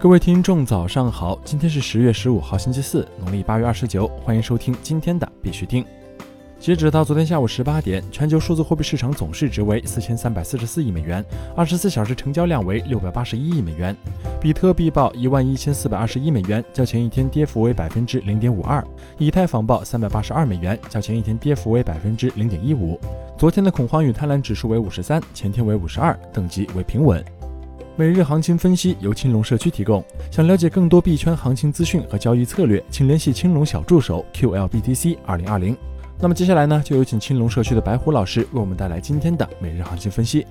各位听众，早上好！今天是十月十五号，星期四，农历八月二十九。欢迎收听今天的必须听。截止到昨天下午十八点，全球数字货币市场总市值为四千三百四十四亿美元，二十四小时成交量为六百八十一亿美元。比特币报一万一千四百二十一美元，较前一天跌幅为百分之零点五二。以太坊报三百八十二美元，较前一天跌幅为百分之零点一五。昨天的恐慌与贪婪指数为五十三，前天为五十二，等级为平稳。每日行情分析由青龙社区提供。想了解更多币圈行情资讯和交易策略，请联系青龙小助手 QLBTC 二零二零。那么接下来呢，就有请青龙社区的白虎老师为我们带来今天的每日行情分析。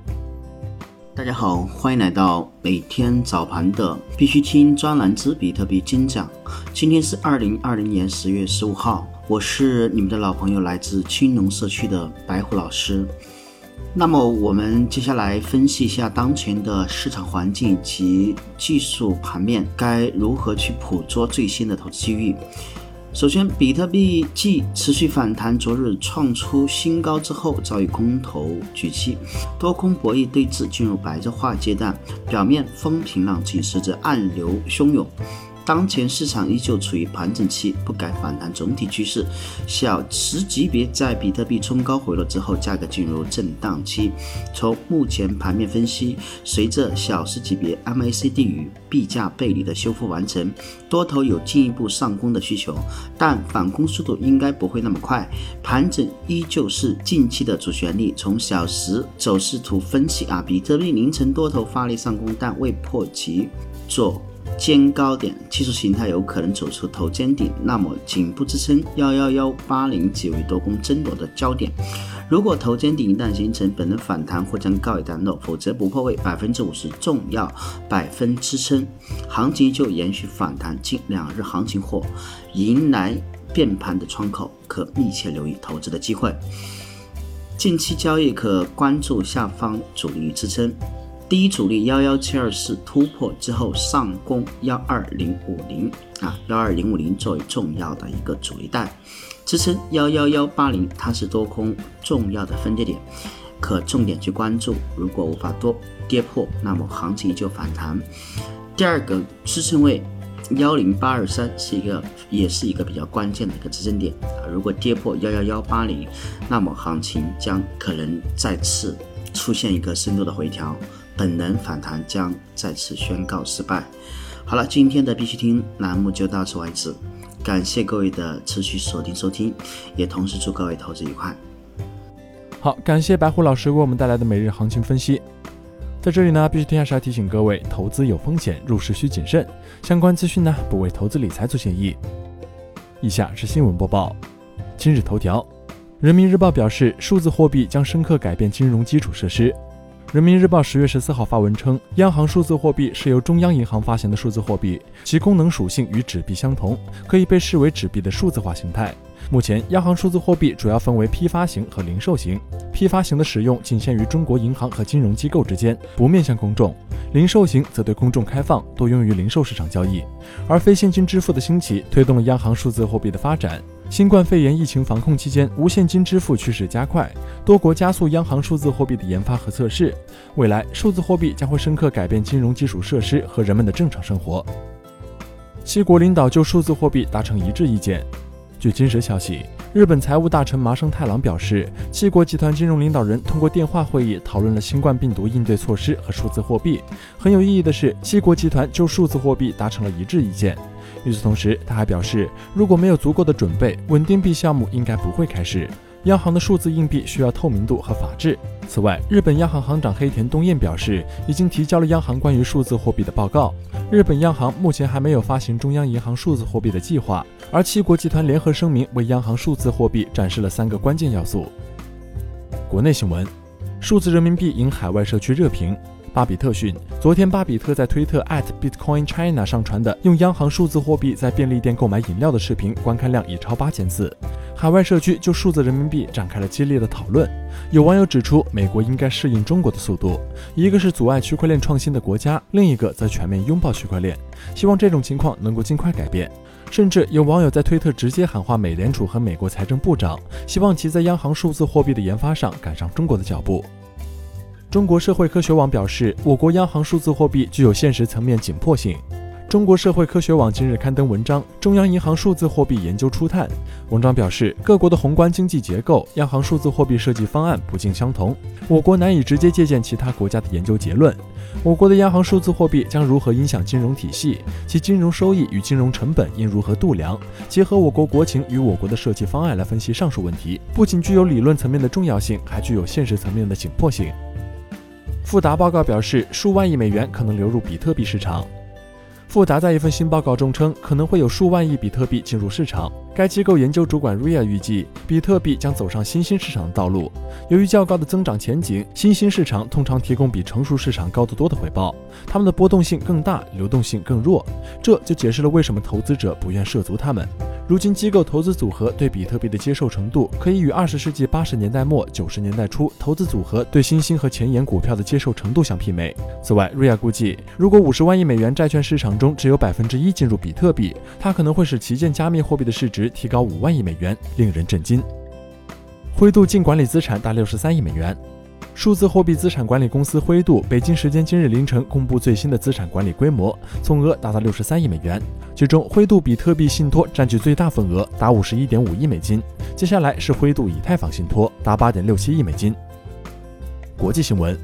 大家好，欢迎来到每天早盘的必须听专栏之比特币精讲。今天是二零二零年十月十五号，我是你们的老朋友，来自青龙社区的白虎老师。那么我们接下来分析一下当前的市场环境及技术盘面，该如何去捕捉最新的投资机遇。首先，比特币继持续反弹，昨日创出新高之后，遭遇空头举击，多空博弈对峙进入白热化阶段，表面风平浪静，实则暗流汹涌。当前市场依旧处于盘整期，不改反弹总体趋势。小时级别在比特币冲高回落之后，价格进入震荡期。从目前盘面分析，随着小时级别 MACD 与币价背离的修复完成，多头有进一步上攻的需求，但反攻速度应该不会那么快。盘整依旧是近期的主旋律。从小时走势图分析啊，比特币凌晨多头发力上攻，但未破其做。尖高点技术形态有可能走出头肩顶，那么颈部支撑幺幺幺八零即为多空争夺的焦点。如果头肩顶一旦形成，本轮反弹或将告一段落；否则不破位百分之五十重要百分支撑，行情就延续反弹。近两日行情或迎来变盘的窗口，可密切留意投资的机会。近期交易可关注下方阻力支撑。第一阻力幺幺七二四突破之后上攻幺二零五零啊，幺二零五零作为重要的一个阻力带，支撑幺幺幺八零，它是多空重要的分界点，可重点去关注。如果无法多跌破，那么行情就反弹。第二个支撑位幺零八二三是一个，也是一个比较关键的一个支撑点啊。如果跌破幺幺幺八零，那么行情将可能再次出现一个深度的回调。本轮反弹将再次宣告失败。好了，今天的必须听栏目就到此为止，感谢各位的持续锁定收听，也同时祝各位投资愉快。好，感谢白虎老师为我们带来的每日行情分析。在这里呢，必须听还是要提醒各位，投资有风险，入市需谨慎。相关资讯呢，不为投资理财做建议。以下是新闻播报。今日头条：人民日报表示，数字货币将深刻改变金融基础设施。人民日报十月十四号发文称，央行数字货币是由中央银行发行的数字货币，其功能属性与纸币相同，可以被视为纸币的数字化形态。目前，央行数字货币主要分为批发型和零售型。批发型的使用仅限于中国银行和金融机构之间，不面向公众；零售型则对公众开放，多用于零售市场交易。而非现金支付的兴起，推动了央行数字货币的发展。新冠肺炎疫情防控期间，无现金支付趋势加快，多国加速央行数字货币的研发和测试。未来，数字货币将会深刻改变金融基础设施和人们的正常生活。七国领导就数字货币达成一致意见。据今日消息，日本财务大臣麻生太郎表示，七国集团金融领导人通过电话会议讨论了新冠病毒应对措施和数字货币。很有意义的是，七国集团就数字货币达成了一致意见。与此同时，他还表示，如果没有足够的准备，稳定币项目应该不会开始。央行的数字硬币需要透明度和法治。此外，日本央行行长黑田东彦表示，已经提交了央行关于数字货币的报告。日本央行目前还没有发行中央银行数字货币的计划，而七国集团联合声明为央行数字货币展示了三个关键要素。国内新闻：数字人民币引海外社区热评。巴比特讯，昨天巴比特在推特 @bitcoinchina 上传的用央行数字货币在便利店购买饮料的视频，观看量已超八千次。海外社区就数字人民币展开了激烈的讨论。有网友指出，美国应该适应中国的速度，一个是阻碍区块链创新的国家，另一个则全面拥抱区块链。希望这种情况能够尽快改变。甚至有网友在推特直接喊话美联储和美国财政部长，希望其在央行数字货币的研发上赶上中国的脚步。中国社会科学网表示，我国央行数字货币具有现实层面紧迫性。中国社会科学网今日刊登文章《中央银行数字货币研究初探》。文章表示，各国的宏观经济结构、央行数字货币设计方案不尽相同，我国难以直接借鉴其他国家的研究结论。我国的央行数字货币将如何影响金融体系？其金融收益与金融成本应如何度量？结合我国国情与我国的设计方案来分析上述问题，不仅具有理论层面的重要性，还具有现实层面的紧迫性。富达报告表示，数万亿美元可能流入比特币市场。富达在一份新报告中称，可能会有数万亿比特币进入市场。该机构研究主管 Ria 预计，比特币将走上新兴市场的道路。由于较高的增长前景，新兴市场通常提供比成熟市场高得多的回报，它们的波动性更大，流动性更弱。这就解释了为什么投资者不愿涉足它们。如今，机构投资组合对比特币的接受程度可以与二十世纪八十年代末九十年代初投资组合对新兴和前沿股票的接受程度相媲美。此外，瑞亚估计，如果五十万亿美元债券市场中只有百分之一进入比特币，它可能会使旗舰加密货币的市值提高五万亿美元，令人震惊。灰度净管理资产达六十三亿美元。数字货币资产管理公司灰度北京时间今日凌晨公布最新的资产管理规模，总额达到六十三亿美元，其中灰度比特币信托占据最大份额，达五十一点五亿美金，接下来是灰度以太坊信托，达八点六七亿美金。国际新闻：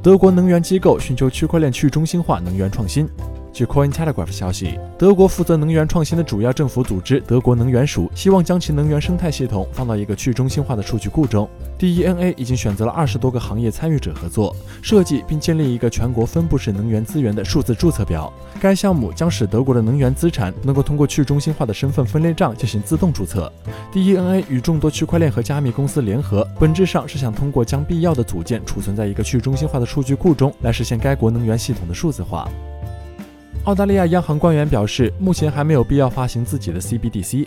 德国能源机构寻求区块链去中心化能源创新。据 Coin Telegraph 消息，德国负责能源创新的主要政府组织德国能源署希望将其能源生态系统放到一个去中心化的数据库中。DENA 已经选择了二十多个行业参与者合作设计并建立一个全国分布式能源资源的数字注册表。该项目将使德国的能源资产能够通过去中心化的身份分类账进行自动注册。DENA 与众多区块链和加密公司联合，本质上是想通过将必要的组件储存在一个去中心化的数据库中，来实现该国能源系统的数字化。澳大利亚央行官员表示，目前还没有必要发行自己的 CBDC。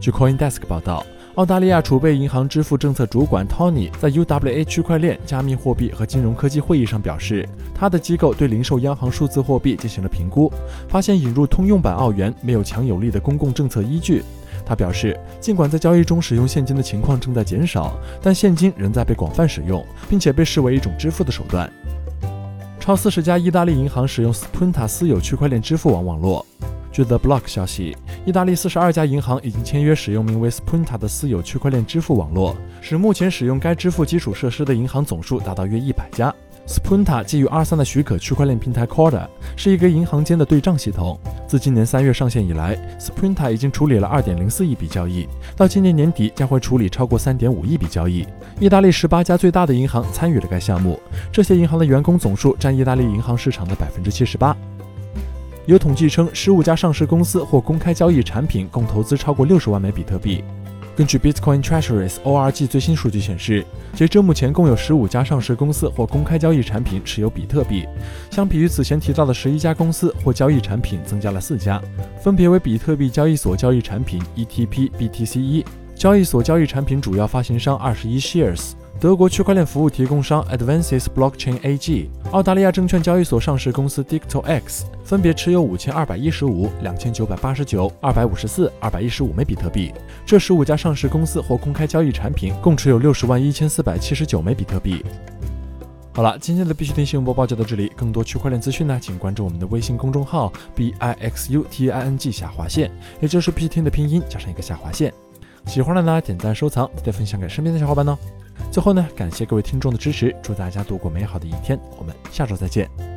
据 CoinDesk 报道，澳大利亚储备银行支付政策主管 Tony 在 UWA 区块链、加密货币和金融科技会议上表示，他的机构对零售央行数字货币进行了评估，发现引入通用版澳元没有强有力的公共政策依据。他表示，尽管在交易中使用现金的情况正在减少，但现金仍在被广泛使用，并且被视为一种支付的手段。超四十家意大利银行使用 Spunta 私有区块链支付网网络。据 The Block 消息，意大利四十二家银行已经签约使用名为 Spunta 的私有区块链支付网络，使目前使用该支付基础设施的银行总数达到约一百家。Spunta 基于 R3 的许可区块链平台 Corda，是一个银行间的对账系统。自今年三月上线以来，Spunta 已经处理了2.04亿笔交易，到今年年底将会处理超过3.5亿笔交易。意大利18家最大的银行参与了该项目，这些银行的员工总数占意大利银行市场的78%。有统计称，15家上市公司或公开交易产品共投资超过60万枚比特币。根据 Bitcoin Treasuries ORG 最新数据显示，截至目前共有十五家上市公司或公开交易产品持有比特币，相比于此前提到的十一家公司或交易产品，增加了四家，分别为比特币交易所交易产品 ETP BTC 一交易所交易产品主要发行商二十一 Shares。德国区块链服务提供商 Advances Blockchain AG、澳大利亚证券交易所上市公司 DictoX 分别持有五千二百一十五、两千九百八十九、二百五十四、二百一十五枚比特币。这十五家上市公司或公开交易产品共持有六十万一千四百七十九枚比特币。好了，今天的必须听新闻播报就到这里。更多区块链资讯呢，请关注我们的微信公众号 b i x u t i n g 下划线，也就是必须听的拼音加上一个下划线。喜欢的呢，点赞收藏，再分享给身边的小伙伴哦。最后呢，感谢各位听众的支持，祝大家度过美好的一天，我们下周再见。